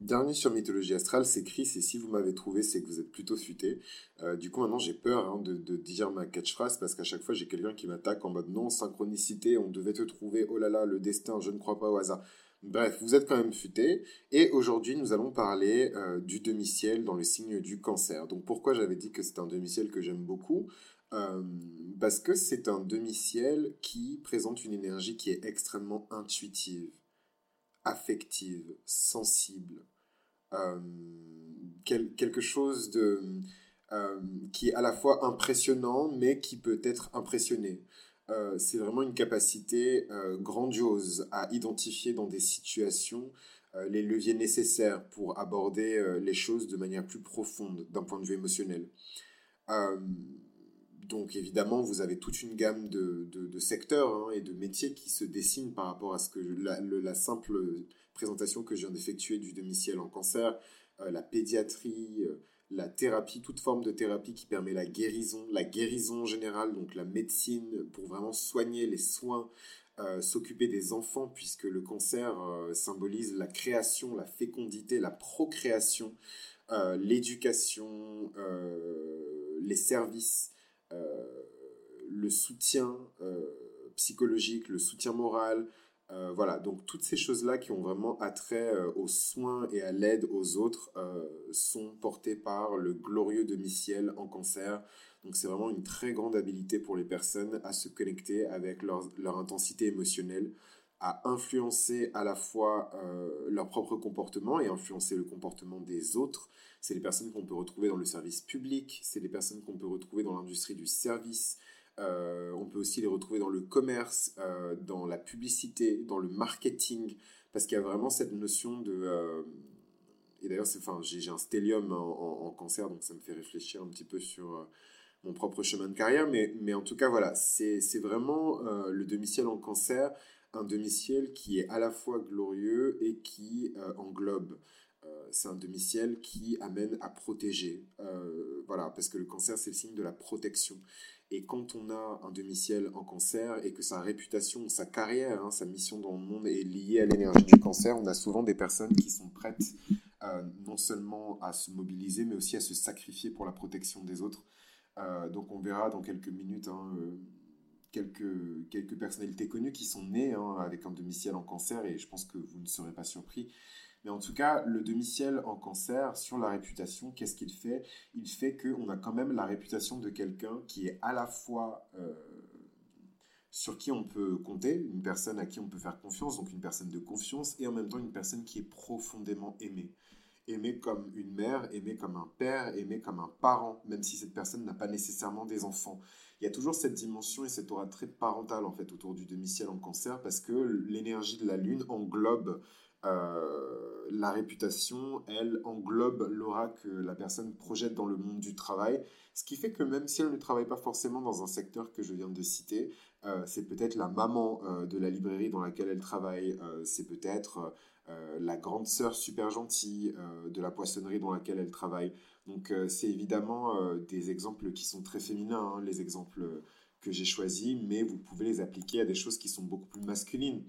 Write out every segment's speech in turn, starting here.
Dernier sur Mythologie Astrale, c'est Chris, et si vous m'avez trouvé, c'est que vous êtes plutôt futé. Euh, du coup, maintenant, j'ai peur hein, de, dire ma catchphrase, parce qu'à chaque fois, j'ai quelqu'un qui m'attaque en mode non, synchronicité, on devait te trouver, oh là là, le destin, je ne crois pas au hasard. Bref, vous êtes quand même futé. Et aujourd'hui, nous allons parler euh, du demi-ciel dans le signe du cancer. Donc pourquoi j'avais dit que c'est un demi-ciel que j'aime beaucoup? Euh, Parce que c'est un demi-ciel qui présente une énergie qui est extrêmement intuitive affective, sensible, euh, quelque chose de, euh, qui est à la fois impressionnant, mais qui peut être impressionné. Euh, c'est vraiment une capacité grandiose à identifier dans des situations les leviers nécessaires pour aborder les choses de manière plus profonde d'un point de vue émotionnel. Donc évidemment, vous avez toute une gamme de, de, secteurs hein, et de métiers qui se dessinent par rapport à ce que la, simple présentation que je viens d'effectuer du demi-ciel en cancer, euh, la pédiatrie, euh, la thérapie, toute forme de thérapie qui permet la guérison, la guérison générale, donc la médecine pour vraiment soigner les soins, euh, s'occuper des enfants, puisque le cancer symbolise la création, la fécondité, la procréation, l'éducation, les services, le soutien psychologique, le soutien moral, euh, voilà, donc toutes ces choses-là qui ont vraiment attrait euh, aux soins et à l'aide aux autres euh, sont portées par le glorieux demi-ciel en cancer. Donc c'est vraiment une très grande habilité pour les personnes à se connecter avec leur intensité émotionnelle, à influencer à la fois leur propre comportement et influencer le comportement des autres. C'est les personnes qu'on peut retrouver dans le service public, c'est les personnes qu'on peut retrouver dans l'industrie du service, euh, on peut aussi les retrouver dans le commerce, euh, dans la publicité, dans le marketing, parce qu'il y a vraiment cette notion de... Euh, et d'ailleurs, j'ai un stellium en, cancer, donc ça me fait réfléchir un petit peu sur mon propre chemin de carrière. Mais, mais en tout cas, voilà, c'est vraiment le demi-ciel en cancer, un demi-ciel qui est à la fois glorieux et qui englobe. c'est un demi-ciel qui amène à protéger. voilà, parce que le cancer, c'est le signe de la protection. Et quand on a un demi-ciel en cancer et que sa réputation, sa carrière, hein, sa mission dans le monde est liée à l'énergie du cancer, on a souvent des personnes qui sont prêtes euh, non seulement à se mobiliser, mais aussi à se sacrifier pour la protection des autres. Euh, donc on verra dans quelques minutes hein, euh, quelques, quelques personnalités connues qui sont nées hein, avec un demi-ciel en cancer et je pense que vous ne serez pas surpris. Mais en tout cas, le demi-ciel en cancer, sur la réputation, qu'est-ce qu'il fait? Il fait qu'on a quand même la réputation de quelqu'un qui est à la fois euh, sur qui on peut compter, une personne à qui on peut faire confiance, donc une personne de confiance, et en même temps une personne qui est profondément aimée. Aimée comme une mère, aimée comme un père, aimée comme un parent, même si cette personne n'a pas nécessairement des enfants. Il y a toujours cette dimension et cette aura très parentale en fait autour du demi-ciel en cancer parce que l'énergie de la lune englobe euh, la réputation, elle, englobe l'aura que la personne projette dans le monde du travail, ce qui fait que même si elle ne travaille pas forcément dans un secteur que je viens de citer, euh, c'est peut-être la maman euh, de la librairie dans laquelle elle travaille, c'est peut-être la grande sœur super gentille de la poissonnerie dans laquelle elle travaille. Donc c'est évidemment des exemples qui sont très féminins, hein, les exemples que j'ai choisis, mais vous pouvez les appliquer à des choses qui sont beaucoup plus masculines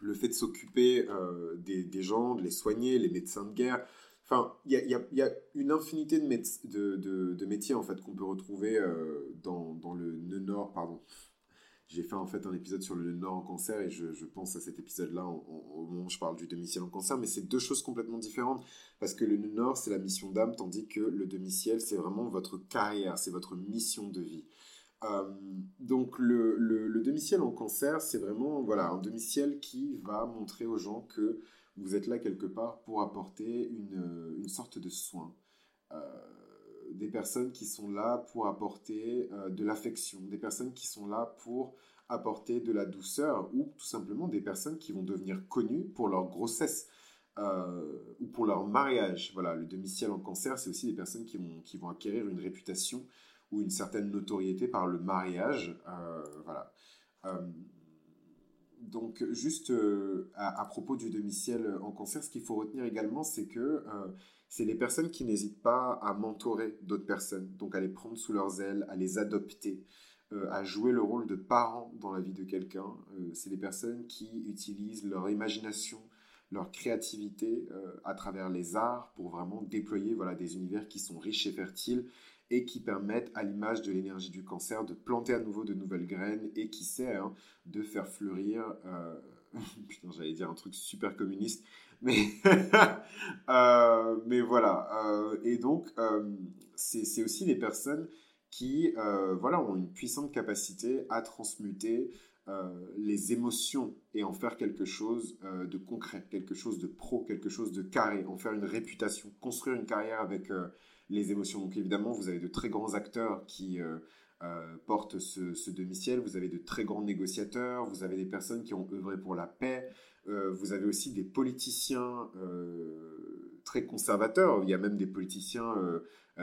le fait de s'occuper euh, des, gens, de les soigner, les médecins de guerre. Enfin, il y a, une infinité de, métiers en fait qu'on peut retrouver euh, dans, le nord, pardon. J'ai fait en fait un épisode sur le nord en cancer et je, pense à cet épisode-là au moment où je parle du demi-ciel en cancer, mais c'est deux choses complètement différentes parce que le nord c'est la mission d'âme, tandis que le demi-ciel c'est vraiment votre carrière, c'est votre mission de vie. Euh, donc le, le, demi-ciel en cancer, c'est vraiment voilà, un demi-ciel qui va montrer aux gens que vous êtes là quelque part pour apporter une, une sorte de soin. Euh, des personnes qui sont là pour apporter euh, de l'affection, des personnes qui sont là pour apporter de la douceur ou tout simplement des personnes qui vont devenir connues pour leur grossesse. ou pour leur mariage. Voilà, le demi-ciel en cancer, c'est aussi des personnes qui vont, qui vont acquérir une réputation ou une certaine notoriété par le mariage. Euh, voilà. Euh, donc, juste euh, à, propos du demi-ciel en cancer, ce qu'il faut retenir également, c'est que c'est les personnes qui n'hésitent pas à mentorer d'autres personnes, donc à les prendre sous leurs ailes, à les adopter, à jouer le rôle de parent dans la vie de quelqu'un. c'est les personnes qui utilisent leur imagination, leur créativité à travers les arts pour vraiment déployer voilà, des univers qui sont riches et fertiles et qui permettent, à l'image de l'énergie du cancer, de planter à nouveau de nouvelles graines et qui sait, hein, de faire fleurir, euh... putain j'allais dire un truc super communiste, mais, euh, mais voilà. Euh, et donc, euh, c'est aussi des personnes qui voilà, ont une puissante capacité à transmuter les émotions et en faire quelque chose de concret, quelque chose de pro, quelque chose de carré, en faire une réputation, construire une carrière avec les émotions. Donc évidemment, vous avez de très grands acteurs qui euh, euh, portent ce, demi-ciel, vous avez de très grands négociateurs, vous avez des personnes qui ont œuvré pour la paix, euh, vous avez aussi des politiciens très conservateurs, il y a même des politiciens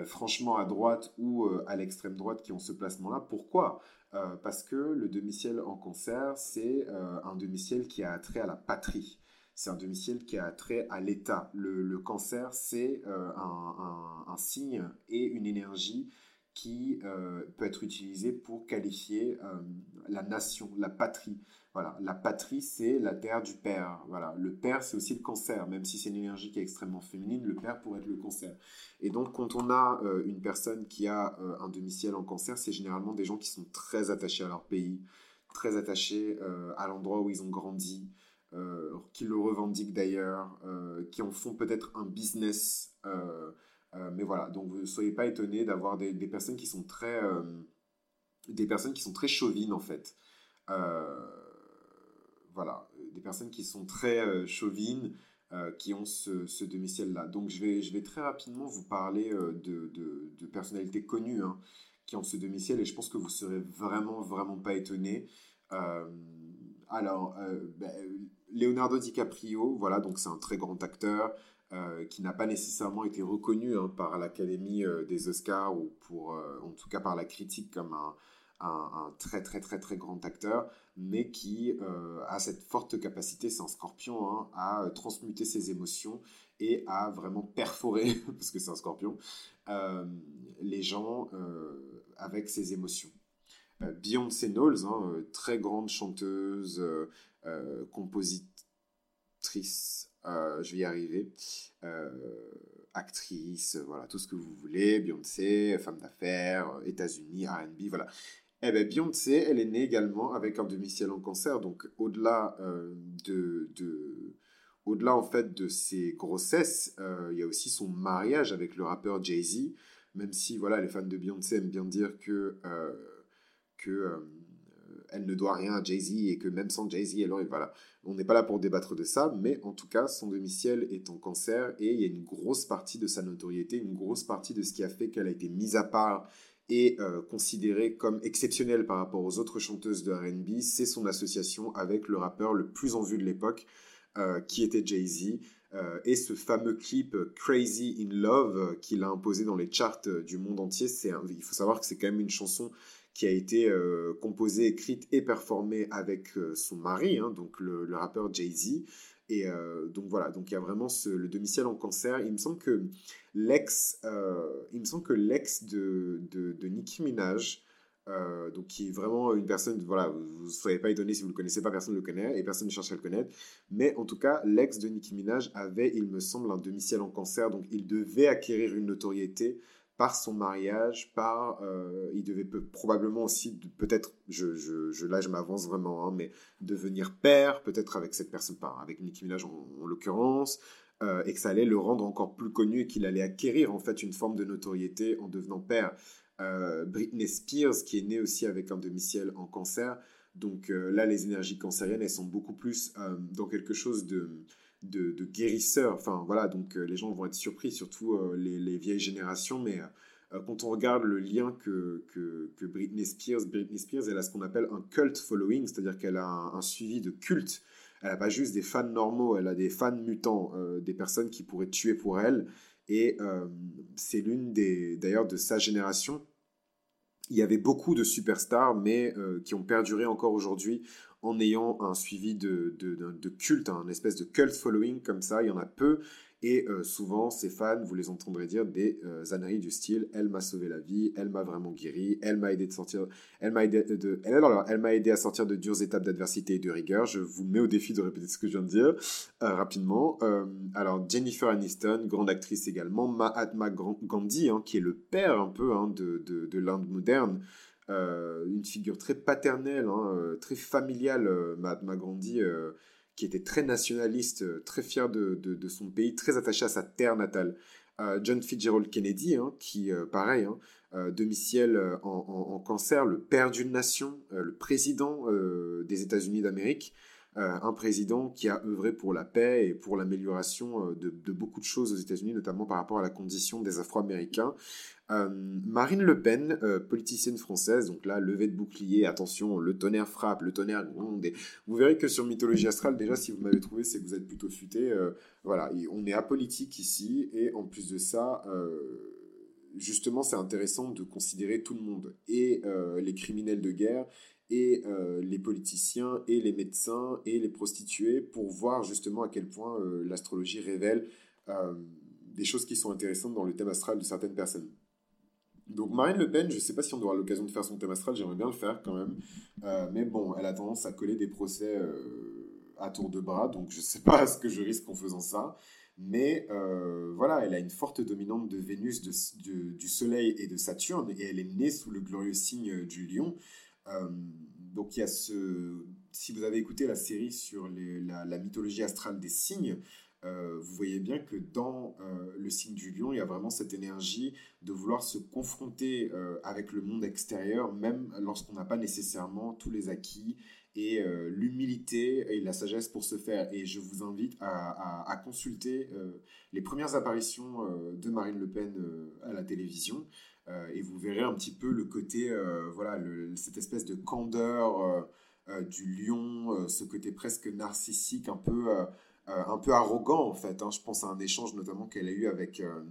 franchement à droite ou à l'extrême droite qui ont ce placement-là. Pourquoi? Parce que le demi-ciel en cancer, c'est un demi-ciel qui a trait à la patrie c'est un demi-ciel qui a trait à l'état. Le, cancer, c'est euh, un, signe et une énergie qui euh, peut être utilisée pour qualifier euh, la nation, la patrie. Voilà, la patrie, c'est la terre du père. Voilà, le père, c'est aussi le cancer, même si c'est une énergie qui est extrêmement féminine, le père pourrait être le cancer. Et donc, quand on a une personne qui a un demi-ciel en cancer, c'est généralement des gens qui sont très attachés à leur pays, très attachés à l'endroit où ils ont grandi, qui le revendiquent d'ailleurs, euh, qui en font peut-être un business. Euh, mais voilà, donc ne soyez pas étonnés d'avoir des, personnes qui sont très des personnes qui sont très chauvines en fait. voilà, des personnes qui sont très chauvines, qui ont ce, demi-ciel-là. Donc je vais, je vais très rapidement vous parler de, personnalités connues hein, qui ont ce demi-ciel et je pense que vous serez vraiment, vraiment pas étonnés. alors, ben, Leonardo DiCaprio, voilà, donc c'est un très grand acteur euh, qui n'a pas nécessairement été reconnu hein, par l'Académie euh, des Oscars ou pour, euh, en tout cas par la critique comme un, très très très très grand acteur, mais qui a cette forte capacité, c'est un scorpion, hein, à transmuter ses émotions et à vraiment perforer, parce que c'est un scorpion, les gens avec ses émotions. Beyoncé Knowles, hein, très grande chanteuse, euh, compositrice, euh, je vais y arriver, euh, actrice, voilà, tout ce que vous voulez, Beyoncé, femme d'affaires, États-Unis, RB, voilà. Eh bien, Beyoncé, elle est née également avec un demi-ciel en cancer, donc au-delà de, de au-delà en fait de ses grossesses, il y a aussi son mariage avec le rappeur Jay-Z, même si voilà, les fans de Beyoncé aiment bien dire que, que elle ne doit rien à Jay-Z et que même sans Jay-Z, elle aurait. Voilà. On n'est pas là pour débattre de ça, mais en tout cas, son demi-ciel est en cancer et il y a une grosse partie de sa notoriété, une grosse partie de ce qui a fait qu'elle a été mise à part et euh, considérée comme exceptionnelle par rapport aux autres chanteuses de RB, c'est son association avec le rappeur le plus en vue de l'époque, euh, qui était Jay-Z. Euh, et ce fameux clip Crazy in Love qu'il a imposé dans les charts du monde entier, il faut savoir que c'est quand même une chanson qui a été euh, composée, écrite et performée avec euh, son mari, hein, donc le, rappeur Jay-Z. Et euh, donc voilà, donc il y a vraiment le demi-ciel en cancer. Il me semble que l'ex, il me semble que l'ex de, de, Nicki Minaj, donc qui est vraiment une personne, voilà, vous ne serez pas étonné si vous ne le connaissez pas, personne ne le connaît et personne ne cherche à le connaître. Mais en tout cas, l'ex de Nicki Minaj avait, il me semble, un demi-ciel en cancer, donc il devait acquérir une notoriété par son mariage, par euh, il devait probablement aussi peut-être, je, je, là je m'avance vraiment, hein, mais devenir père, peut-être avec cette personne, pas avec Nicki Minaj en, l'occurrence, euh, et que ça allait le rendre encore plus connu et qu'il allait acquérir en fait une forme de notoriété en devenant père. Euh, Britney Spears, qui est née aussi avec un demi-ciel en cancer, donc là les énergies cancériennes elles sont beaucoup plus dans quelque chose de de, de guérisseurs. Enfin, voilà, donc euh, les gens vont être surpris, surtout euh, les, vieilles générations, mais euh, quand on regarde le lien que, que, Britney Spears, Britney Spears, elle a ce qu'on appelle un cult following, c'est-à-dire qu'elle a un, suivi de culte. Elle n'a pas juste des fans normaux, elle a des fans mutants, des personnes qui pourraient tuer pour elle. Et c'est l'une des, d'ailleurs, de sa génération. Il y avait beaucoup de superstars, mais qui ont perduré encore aujourd'hui en ayant un suivi de, de, culte, un espèce de cult following comme ça. Il y en a peu. Et euh, souvent, ces fans, vous les entendrez dire des euh, âneries du style Elle m'a sauvé la vie, elle m'a vraiment guéri, elle m'a aidé, sortir, aidé, de, elle, aidé à sortir de dures étapes d'adversité et de rigueur. Je vous mets au défi de répéter ce que je viens de dire rapidement. alors, Jennifer Aniston, grande actrice également, Mahatma Gandhi, hein, qui est le père un peu hein, de, de, de l'Inde moderne. Euh, une figure très paternelle, hein, euh, très familiale, euh, Mahatma Gandhi, qui était très nationaliste, très fier de, son pays, très attaché à sa terre natale. John Fitzgerald Kennedy, hein, qui, pareil, hein, demi-ciel en, en, cancer, le père d'une nation, le président des États-Unis d'Amérique, un président qui a œuvré pour la paix et pour l'amélioration de, de, beaucoup de choses aux États-Unis, notamment par rapport à la condition des Afro-Américains. Euh, Marine Le Pen, euh, politicienne française, donc là, levée de bouclier, attention, le tonnerre frappe, le tonnerre gronde. vous verrez que sur Mythologie Astrale, déjà, si vous m'avez trouvé, c'est que vous êtes plutôt futé. Euh, voilà, on est apolitique ici, et en plus de ça, justement, c'est intéressant de considérer tout le monde, et les criminels de guerre, et les politiciens, et les médecins, et les prostituées, pour voir justement à quel point l'astrologie révèle des choses qui sont intéressantes dans le thème astral de certaines personnes. Donc Marine Le Pen, je ne sais pas si on aura l'occasion de faire son thème astral, j'aimerais bien le faire quand même. Euh, mais bon, elle a tendance à coller des procès euh, à tour de bras, donc je ne sais pas ce que je risque en faisant ça. Mais euh, voilà, elle a une forte dominante de Vénus, du Soleil et de Saturne, et elle est née sous le glorieux signe du lion. Donc il y a ce... Si vous avez écouté la série sur la, mythologie astrale des signes, euh, vous voyez bien que dans euh, le signe du lion, il y a vraiment cette énergie de vouloir se confronter euh, avec le monde extérieur, même lorsqu'on n'a pas nécessairement tous les acquis et l'humilité et la sagesse pour se faire. Et je vous invite à, consulter les premières apparitions de Marine Le Pen à la télévision. Et vous verrez un petit peu le côté, voilà, cette espèce de candeur du lion, ce côté presque narcissique, un peu euh, un peu arrogant en fait. Hein. Je pense à un échange notamment qu'elle a eu avec, euh,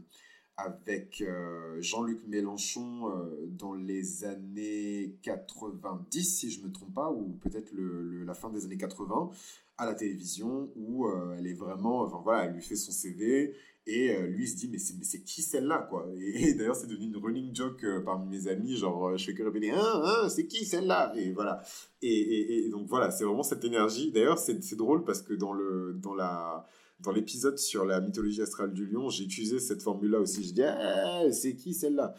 avec euh, Jean-Luc Mélenchon dans les années 90, si je ne me trompe pas, ou peut-être la fin des années 80, à la télévision, où elle est vraiment, enfin voilà, elle lui fait son CV, et euh, lui, il se dit, mais c'est qui celle-là, quoi? Et, d'ailleurs, c'est devenu une running joke euh, parmi mes amis, genre, euh, je fais que répéter, hein, hein, c'est qui celle-là? Et voilà. Et, et, donc, voilà, c'est vraiment cette énergie. D'ailleurs, c'est drôle parce que dans le dans la dans l'épisode sur la mythologie astrale du lion, j'ai utilisé cette formule-là aussi. Je dis, ah, c'est qui celle-là?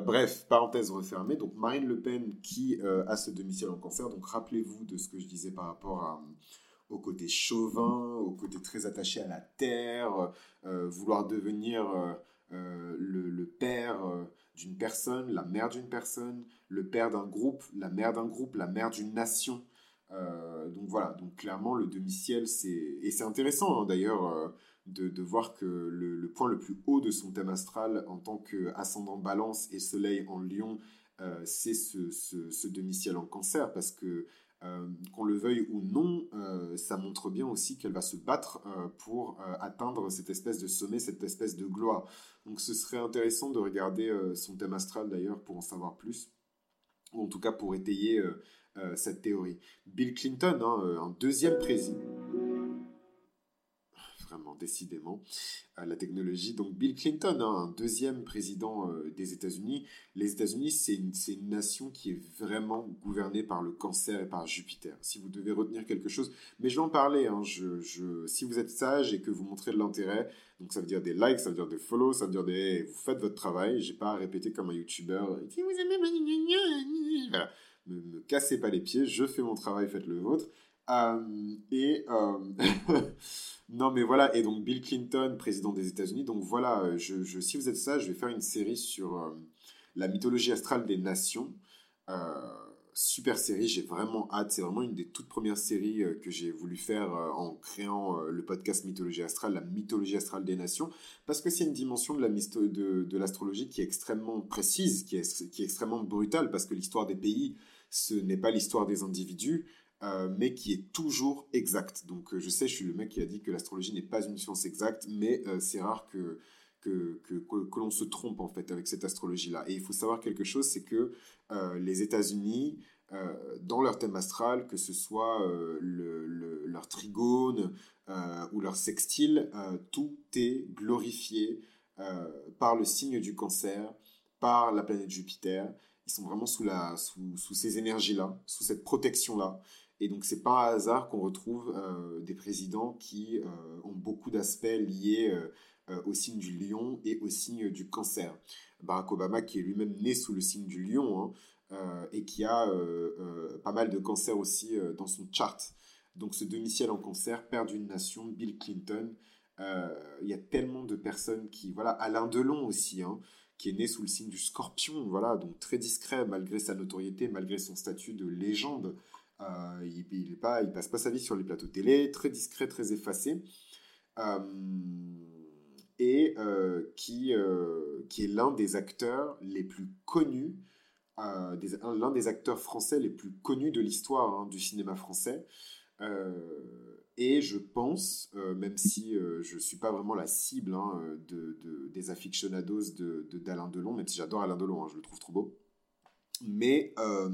Bref, parenthèse refermée. Donc Marine Le Pen qui a ce domicile en cancer. Donc rappelez-vous de ce que je disais par rapport à, au côté chauvin, au côté très attaché à la terre, euh, vouloir devenir euh, euh, le, père d'une personne, la mère d'une personne, le père d'un groupe, la mère d'un groupe, la mère d'une nation. donc voilà, donc clairement le demi-ciel, c'est... Et c'est intéressant hein, d'ailleurs de, voir que le, point le plus haut de son thème astral en tant qu'ascendant balance et soleil en lion, c'est ce, ce demi-ciel en cancer, parce que euh, qu'on le veuille ou non, euh, ça montre bien aussi qu'elle va se battre euh, pour atteindre cette espèce de sommet, cette espèce de gloire. Donc ce serait intéressant de regarder son thème astral d'ailleurs pour en savoir plus, ou en tout cas pour étayer cette théorie. Bill Clinton, hein, un deuxième président décidément, la technologie. Donc Bill Clinton, hein, un deuxième président euh, des États-Unis. Les États-Unis, c'est une, nation qui est vraiment gouvernée par le cancer et par Jupiter. Si vous devez retenir quelque chose, mais je vais en parler. Hein, si vous êtes sage et que vous montrez de l'intérêt, donc ça veut dire des likes, ça veut dire des follow, ça veut dire des... Vous faites votre travail. J'ai pas à répéter comme un YouTuber. Si vous aimez voilà. Me, me cassez pas les pieds, je fais mon travail, faites le vôtre. Euh, et euh, non, mais voilà. Et donc Bill Clinton, président des États-Unis. Donc voilà. Euh, je, si vous êtes ça, je vais faire une série sur la mythologie astrale des nations. super série, j'ai vraiment hâte. C'est vraiment une des toutes premières séries que j'ai voulu faire en créant le podcast Mythologie astrale, la mythologie astrale des nations, parce que c'est une dimension de la de, de l'astrologie qui est extrêmement précise, qui est, qui est extrêmement brutale, parce que l'histoire des pays, ce n'est pas l'histoire des individus, euh, mais qui est toujours exact. Donc euh, je sais, je suis le mec qui a dit que l'astrologie n'est pas une science exacte, mais euh, c'est rare que, que, que, que, l'on se trompe en fait avec cette astrologie-là. Et il faut savoir quelque chose, c'est que les États-Unis dans leur thème astral, que ce soit le, leur trigone ou leur sextile, tout est glorifié par le signe du cancer, par la planète Jupiter. Ils sont vraiment sous, la, sous, sous ces énergies-là, sous cette protection-là. Et donc, c'est pas un hasard qu'on retrouve des présidents qui ont beaucoup d'aspects liés euh, au signe du lion et au signe du cancer. Barack Obama, qui est lui-même né sous le signe du lion, hein, euh, et qui a euh, pas mal de cancer aussi dans son chart. Donc ce demi-ciel en cancer, père d'une nation, Bill Clinton, il y a tellement de personnes qui... Voilà, Alain Delon aussi, hein, qui est né sous le signe du scorpion, voilà, donc très discret malgré sa notoriété, malgré son statut de légende. Il, il, pas, il passe pas sa vie sur les plateaux télé, très discret, très effacé et euh, qui, euh, qui est l'un des acteurs les plus connus, euh, l'un des acteurs français les plus connus de l'histoire hein, du cinéma français. et je pense, même si je ne suis pas vraiment la cible hein, de, des aficionados d'Alain de, Delon, même si j'adore Alain Delon, hein, je le trouve trop beau, mais euh,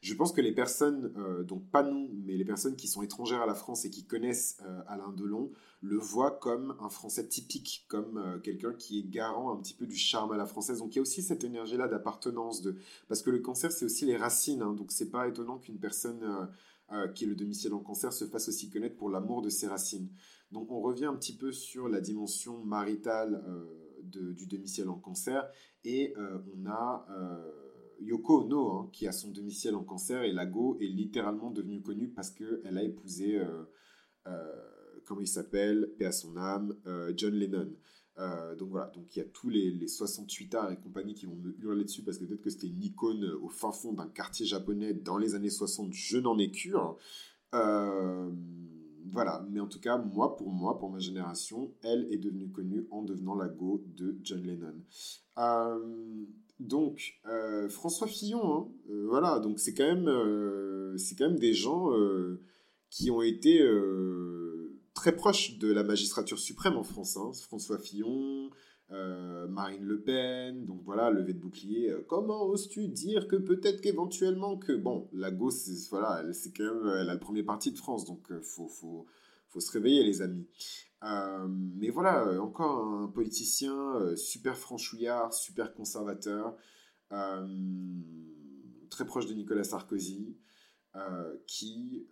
je pense que les personnes, euh, donc pas nous, mais les personnes qui sont étrangères à la France et qui connaissent euh, Alain Delon, le voient comme un Français typique, comme quelqu'un qui est garant un petit peu du charme à la française. Donc il y a aussi cette énergie-là d'appartenance, de... parce que le cancer, c'est aussi les racines. Hein, donc c'est pas étonnant qu'une personne qui est le domicile en cancer se fasse aussi connaître pour l'amour de ses racines. Donc on revient un petit peu sur la dimension maritale du domicile en cancer et on a Yoko Ono, hein, qui a son domicile en cancer, et Lago est littéralement devenue connue parce qu'elle a épousé, euh, euh, comment il s'appelle, paix à son âme, euh, John Lennon. donc voilà, donc il y a tous les, les 68 arts et compagnie qui vont me hurler dessus parce que peut-être que c'était une icône au fin fond d'un quartier japonais dans les années 60, je n'en ai cure. voilà, mais en tout cas, moi, pour moi, pour ma génération, elle est devenue connue en devenant la go de John Lennon. Donc, euh, François Fillon, hein, euh, voilà, donc c'est quand, même, euh, des gens qui ont été très proches de la magistrature suprême en France. Hein. François Fillon, Marine Le Pen, donc voilà, levée de bouclier. comment oses-tu dire que peut-être qu'éventuellement que... Bon, la gauche, voilà, c'est quand même, elle a le premier parti de France, donc faut, faut se réveiller les amis. Euh, mais voilà, euh, encore un politicien euh, super franchouillard, super conservateur, très proche de Nicolas Sarkozy, qui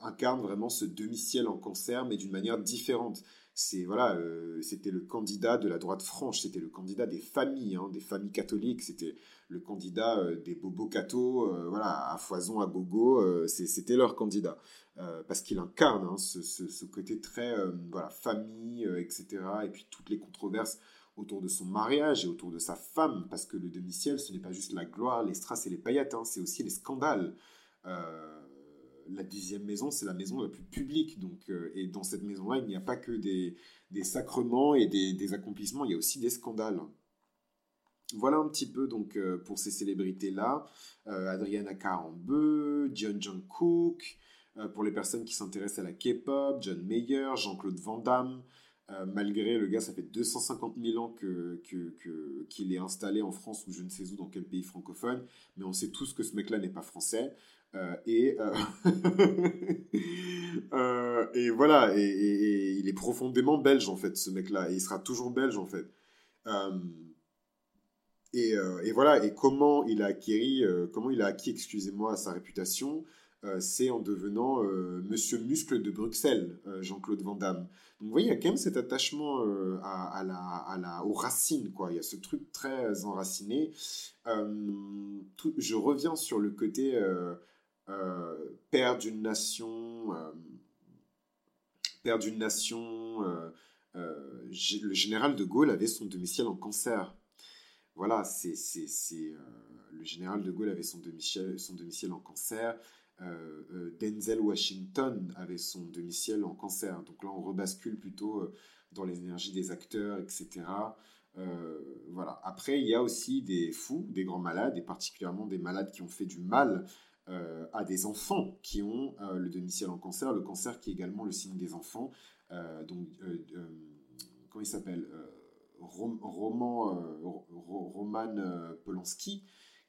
incarne vraiment ce demi-ciel en cancer, mais d'une manière différente. C'est voilà, c'était le candidat de la droite franche, c'était le candidat des familles, hein, des familles catholiques, c'était le candidat des bobos cathos, voilà, à foison, à gogo, c'était leur candidat. Euh, parce qu'il incarne hein, ce, côté très euh, voilà, famille, euh, etc. Et puis toutes les controverses autour de son mariage et autour de sa femme, parce que le demi-ciel, ce n'est pas juste la gloire, les strass et les paillettes, hein, c'est aussi les scandales. La dixième maison, c'est la maison la plus publique, donc, et dans cette maison-là, il n'y a pas que des, sacrements et des, accomplissements, il y a aussi des scandales. Voilà un petit peu donc pour ces célébrités-là. Adriana Carambeu, John John Cook, euh, pour les personnes qui s'intéressent à la K-pop, John Mayer, Jean-Claude Van Damme. Euh, malgré le gars, ça fait 250 000 ans qu'il que, qu'il est installé en France ou je ne sais où, dans quel pays francophone, mais on sait tous que ce mec-là n'est pas français. Euh, et, et voilà, et, il est profondément belge en fait, ce mec-là, et il sera toujours belge en fait. Et, et, voilà, et comment il a acquis, comment il a acquis, excusez-moi, sa réputation euh, c'est en devenant euh, Monsieur Muscle de Bruxelles, euh, Jean-Claude Van Damme. Donc vous voyez, il y a quand même cet attachement à, la, à la, aux racines, quoi. Il y a ce truc très enraciné. je reviens sur le côté père d'une nation, père d'une nation. le général de Gaulle avait son domicile en cancer. Voilà, c'est le général de Gaulle avait son domicile, son domicile en cancer. Euh, euh, Denzel Washington avait son domicile en cancer. Donc là, on rebascule plutôt euh, dans les énergies des acteurs, etc. voilà. Après, il y a aussi des fous, des grands malades, et particulièrement des malades qui ont fait du mal à des enfants qui ont le domicile en cancer. Le cancer qui est également le signe des enfants. donc, comment il s'appelle Roman Polanski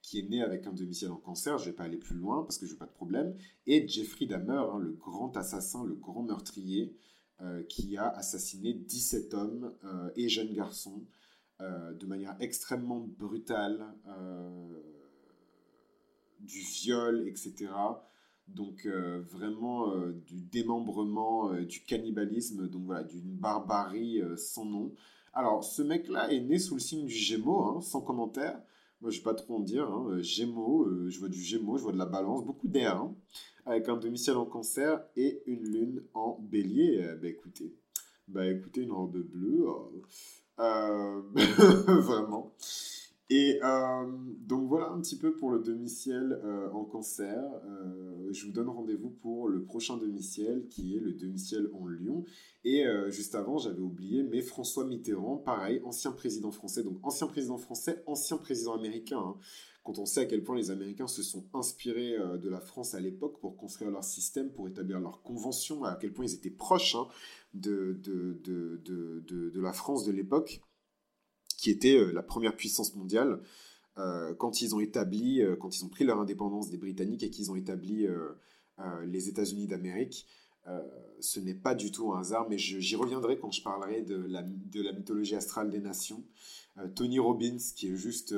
qui est né avec un domicile en cancer, je ne vais pas aller plus loin parce que je n'ai pas de problème, et Jeffrey Dahmer, hein, le grand assassin, le grand meurtrier, euh, qui a assassiné 17 hommes euh, et jeunes garçons euh, de manière extrêmement brutale, du viol, etc. Donc vraiment du démembrement, du cannibalisme, donc voilà, d'une barbarie sans nom. Alors ce mec-là est né sous le signe du Gémeaux, hein, sans commentaire. Je vais pas trop en dire. Hein. Gémeaux, je vois du Gémeaux, je vois de la balance, beaucoup d'air. Hein avec un demi-ciel en cancer et une lune en bélier. Euh, bah écoutez, bah écoutez, une robe bleue, euh, euh vraiment. Et euh, donc voilà un petit peu pour le demi-ciel en cancer. je vous donne rendez-vous pour le prochain demi-ciel qui est le demi-ciel en lion. Et juste avant, j'avais oublié, mais François Mitterrand, pareil, ancien président français, donc ancien président français, ancien président américain. Hein quand on sait à quel point les Américains se sont inspirés euh, de la France à l'époque pour construire leur système, pour établir leurs conventions, à quel point ils étaient proches hein, de, la France de l'époque, qui était euh, la première puissance mondiale, euh, quand ils ont établi, quand ils ont pris leur indépendance des Britanniques et qu'ils ont établi les États-Unis d'Amérique. ce n'est pas du tout un hasard, mais j'y reviendrai quand je parlerai de la, mythologie astrale des nations. Tony Robbins, qui est juste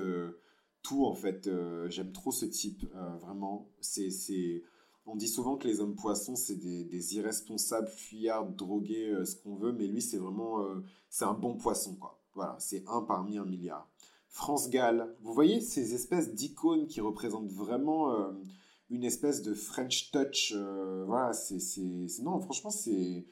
tout en fait. Euh, j'aime trop ce type, euh, vraiment. C'est. On dit souvent que les hommes poissons, c'est des, irresponsables, fuyards, drogués, euh, ce qu'on veut, mais lui, c'est vraiment, c'est un bon poisson, quoi. Voilà, c'est un parmi un milliard. France Gall, vous voyez ces espèces d'icônes qui représentent vraiment une espèce de French touch. voilà, c'est, non, franchement, c'est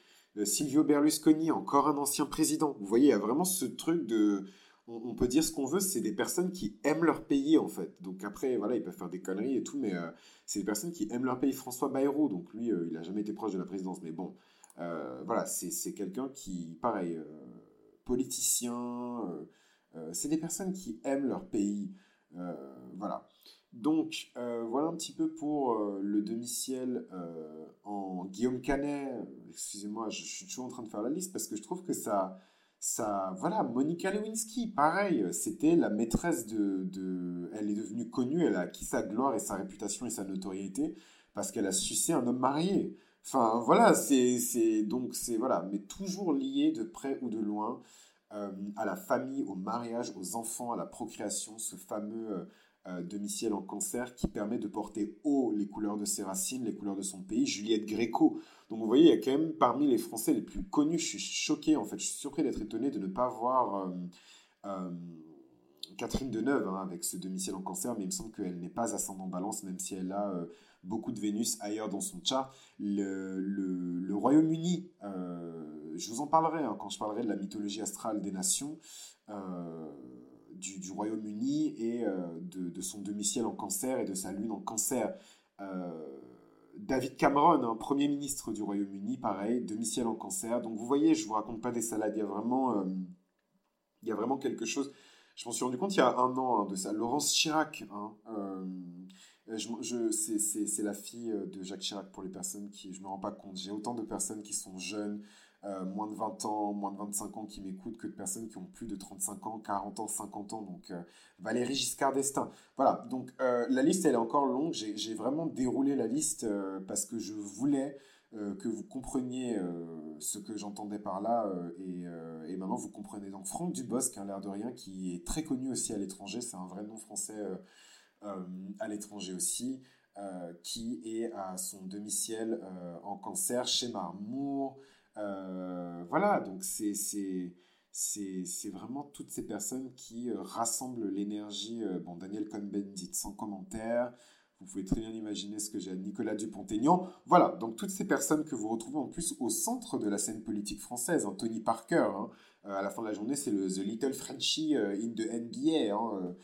Silvio Berlusconi, encore un ancien président. Vous voyez, il y a vraiment ce truc de on, peut dire ce qu'on veut, c'est des personnes qui aiment leur pays en fait. Donc après, voilà, ils peuvent faire des conneries et tout, mais euh, c'est des personnes qui aiment leur pays. François Bayrou, donc lui, euh, il n'a jamais été proche de la présidence, mais bon, euh, voilà, c'est quelqu'un qui, pareil, politicien, c'est des personnes qui aiment leur pays. voilà. Donc, voilà un petit peu pour le demi-ciel en Guillaume Canet. Excusez-moi, je, je, suis toujours en train de faire la liste parce que je trouve que ça, ça, voilà, Monica Lewinsky, pareil, c'était la maîtresse de, de, Elle est devenue connue, elle a acquis sa gloire et sa réputation et sa notoriété parce qu'elle a sucé un homme marié. Enfin, voilà, c'est donc, c'est voilà, mais toujours lié de près ou de loin euh, à la famille, au mariage, aux enfants, à la procréation, ce fameux euh, euh, demi-ciel en cancer qui permet de porter haut les couleurs de ses racines, les couleurs de son pays, Juliette Gréco. Donc vous voyez, il y a quand même parmi les Français les plus connus, je suis choqué en fait, je suis surpris d'être étonné de ne pas voir euh, Catherine Deneuve hein, avec ce demi-ciel en cancer, mais il me semble qu'elle n'est pas ascendant balance, même si elle a beaucoup de Vénus ailleurs dans son chart. Le, Royaume-Uni, je vous en parlerai hein, quand je parlerai de la mythologie astrale des nations du, Royaume-Uni et euh, de, son domicile en cancer et de sa lune en cancer. Euh, David Cameron, un Premier ministre du Royaume-Uni, pareil, domicile en cancer. Donc vous voyez, je vous raconte pas des salades, il y a vraiment, euh, il y a vraiment quelque chose. Je m'en suis rendu compte il y a un an hein, de ça. Laurence Chirac, hein, je, c'est la fille de Jacques Chirac pour les personnes qui, je me rends pas compte. J'ai autant de personnes qui sont jeunes, euh, moins de 20 ans, moins de 25 ans qui m'écoutent que de personnes qui ont plus de 35 ans, 40 ans, 50 ans. Donc euh, Valérie Giscard d'Estaing. Voilà, donc euh, la liste elle est encore longue. J'ai vraiment déroulé la liste parce que je voulais que vous compreniez ce que j'entendais par là et, et, maintenant vous comprenez. Donc Franck Dubosc, hein, l'air de rien, qui est très connu aussi à l'étranger, c'est un vrai nom français à l'étranger aussi. qui est à son domicile en cancer chez Marmour, euh, voilà, donc c'est c'est vraiment toutes ces personnes qui euh, rassemblent l'énergie. Euh, bon, Daniel Cohn-Bendit, sans commentaire. Vous pouvez très bien imaginer ce que j'ai à Nicolas Dupont-Aignan. Voilà, donc toutes ces personnes que vous retrouvez en plus au centre de la scène politique française. Hein, Tony Parker, hein, à la fin de la journée, c'est le The Little Frenchie in the NBA. Hein,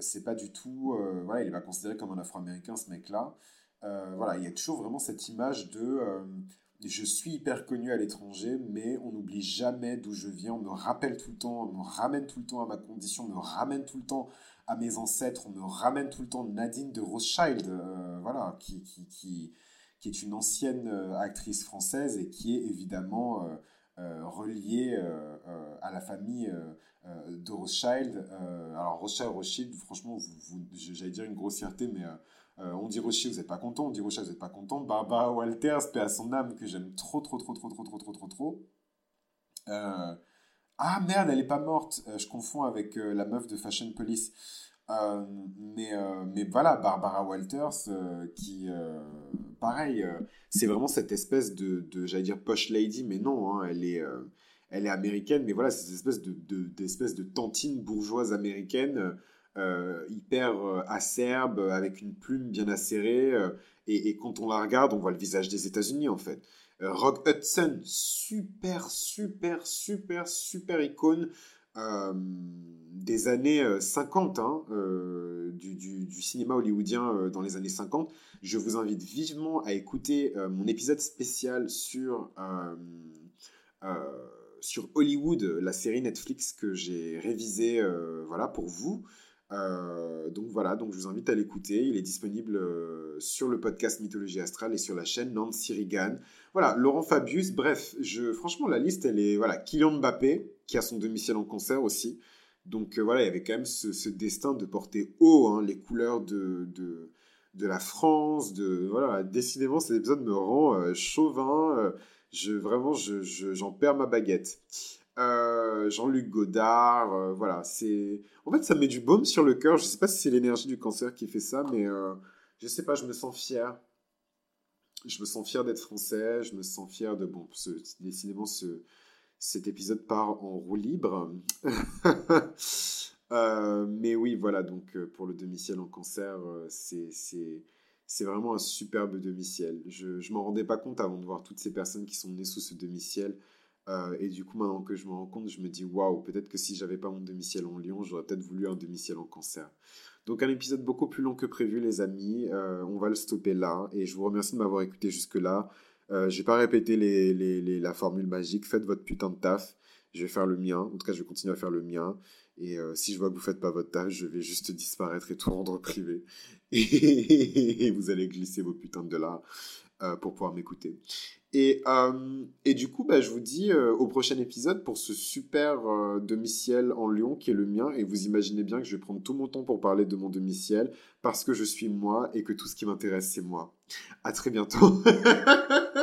c'est pas du tout. voilà, il va considérer comme un afro-américain ce mec-là. voilà, il y a toujours vraiment cette image de je suis hyper connu à l'étranger, mais on n'oublie jamais d'où je viens. On me rappelle tout le temps, on me ramène tout le temps à ma condition, on me ramène tout le temps à mes ancêtres, on me ramène tout le temps Nadine de Rothschild, euh, voilà, qui, qui, qui, qui, est une ancienne euh, actrice française et qui est évidemment relié à la famille de Rothschild. alors Rothschild, Rothschild, franchement, j'allais dire une grossièreté, mais on dit Rothschild, vous n'êtes pas content. On dit Rothschild, vous n'êtes pas content. Barbara Walters, paix à son âme, que j'aime trop, trop, trop, trop, trop, trop, trop, trop, trop. ah merde, elle n'est pas morte. je confonds avec la meuf de Fashion Police. Euh, mais, euh, mais voilà, Barbara Walters, euh, qui, pareil, c'est vraiment cette espèce de, de j'allais dire posh lady, mais non, hein, elle, est, elle est américaine, mais voilà, c'est cette espèce de, de, d'espèce de tantine bourgeoise américaine, hyper acerbe, avec une plume bien acérée, et, et, quand on la regarde, on voit le visage des États-Unis, en fait. Rock Hudson, super, super, super, super icône euh, des années 50, euh, hein, euh, du, cinéma hollywoodien dans les années 50. Je vous invite vivement à écouter mon épisode spécial sur, sur Hollywood, la série Netflix que j'ai révisée voilà, pour vous. donc voilà, donc je vous invite à l'écouter. Il est disponible sur le podcast Mythologie Astrale et sur la chaîne Nancy Reagan. Voilà, Laurent Fabius, bref, je, franchement, la liste, elle est. Voilà, Kylian Mbappé, qui a son domicile en concert aussi. Donc euh, voilà, il y avait quand même ce, destin de porter haut hein, les couleurs de, de, la France. De, voilà, décidément, cet épisode me rend euh, chauvin. Euh, je, vraiment, j'en je, perds ma baguette. Jean-Luc Godard, voilà, c'est... En fait, ça met du baume sur le cœur. Je sais pas si c'est l'énergie du cancer qui fait ça, mais je sais pas, je me sens fier je me sens fier d'être français, je me sens fier de... Bon, décidément, ce, cet épisode part en roue libre. Euh, mais oui, voilà, donc euh, pour le demi-ciel en cancer, euh, c'est vraiment un superbe demi-ciel. Je ne m'en rendais pas compte avant de voir toutes ces personnes qui sont nées sous ce demi-ciel. et du coup, maintenant que je me rends compte, je me dis, waouh, peut-être que si j'avais pas mon demi-ciel en lion, j'aurais peut-être voulu un demi-ciel en cancer. Donc un épisode beaucoup plus long que prévu, les amis. On va le stopper là. Et je vous remercie de m'avoir écouté jusque-là. Euh, je vais pas répéter la formule magique. Faites votre putain de taf. Je vais faire le mien. En tout cas, je vais continuer à faire le mien. Et euh, si je vois que vous faites pas votre taf, je vais juste disparaître et tout rendre privé. Et vous allez glisser vos putains de dollars euh, pour pouvoir m'écouter. Et, euh, du coup, bah, je vous dis au prochain épisode pour ce super demi-ciel en Lyon qui est le mien. Et vous imaginez bien que je vais prendre tout mon temps pour parler de mon demi-ciel parce que je suis moi et que tout ce qui m'intéresse, c'est moi. À très bientôt.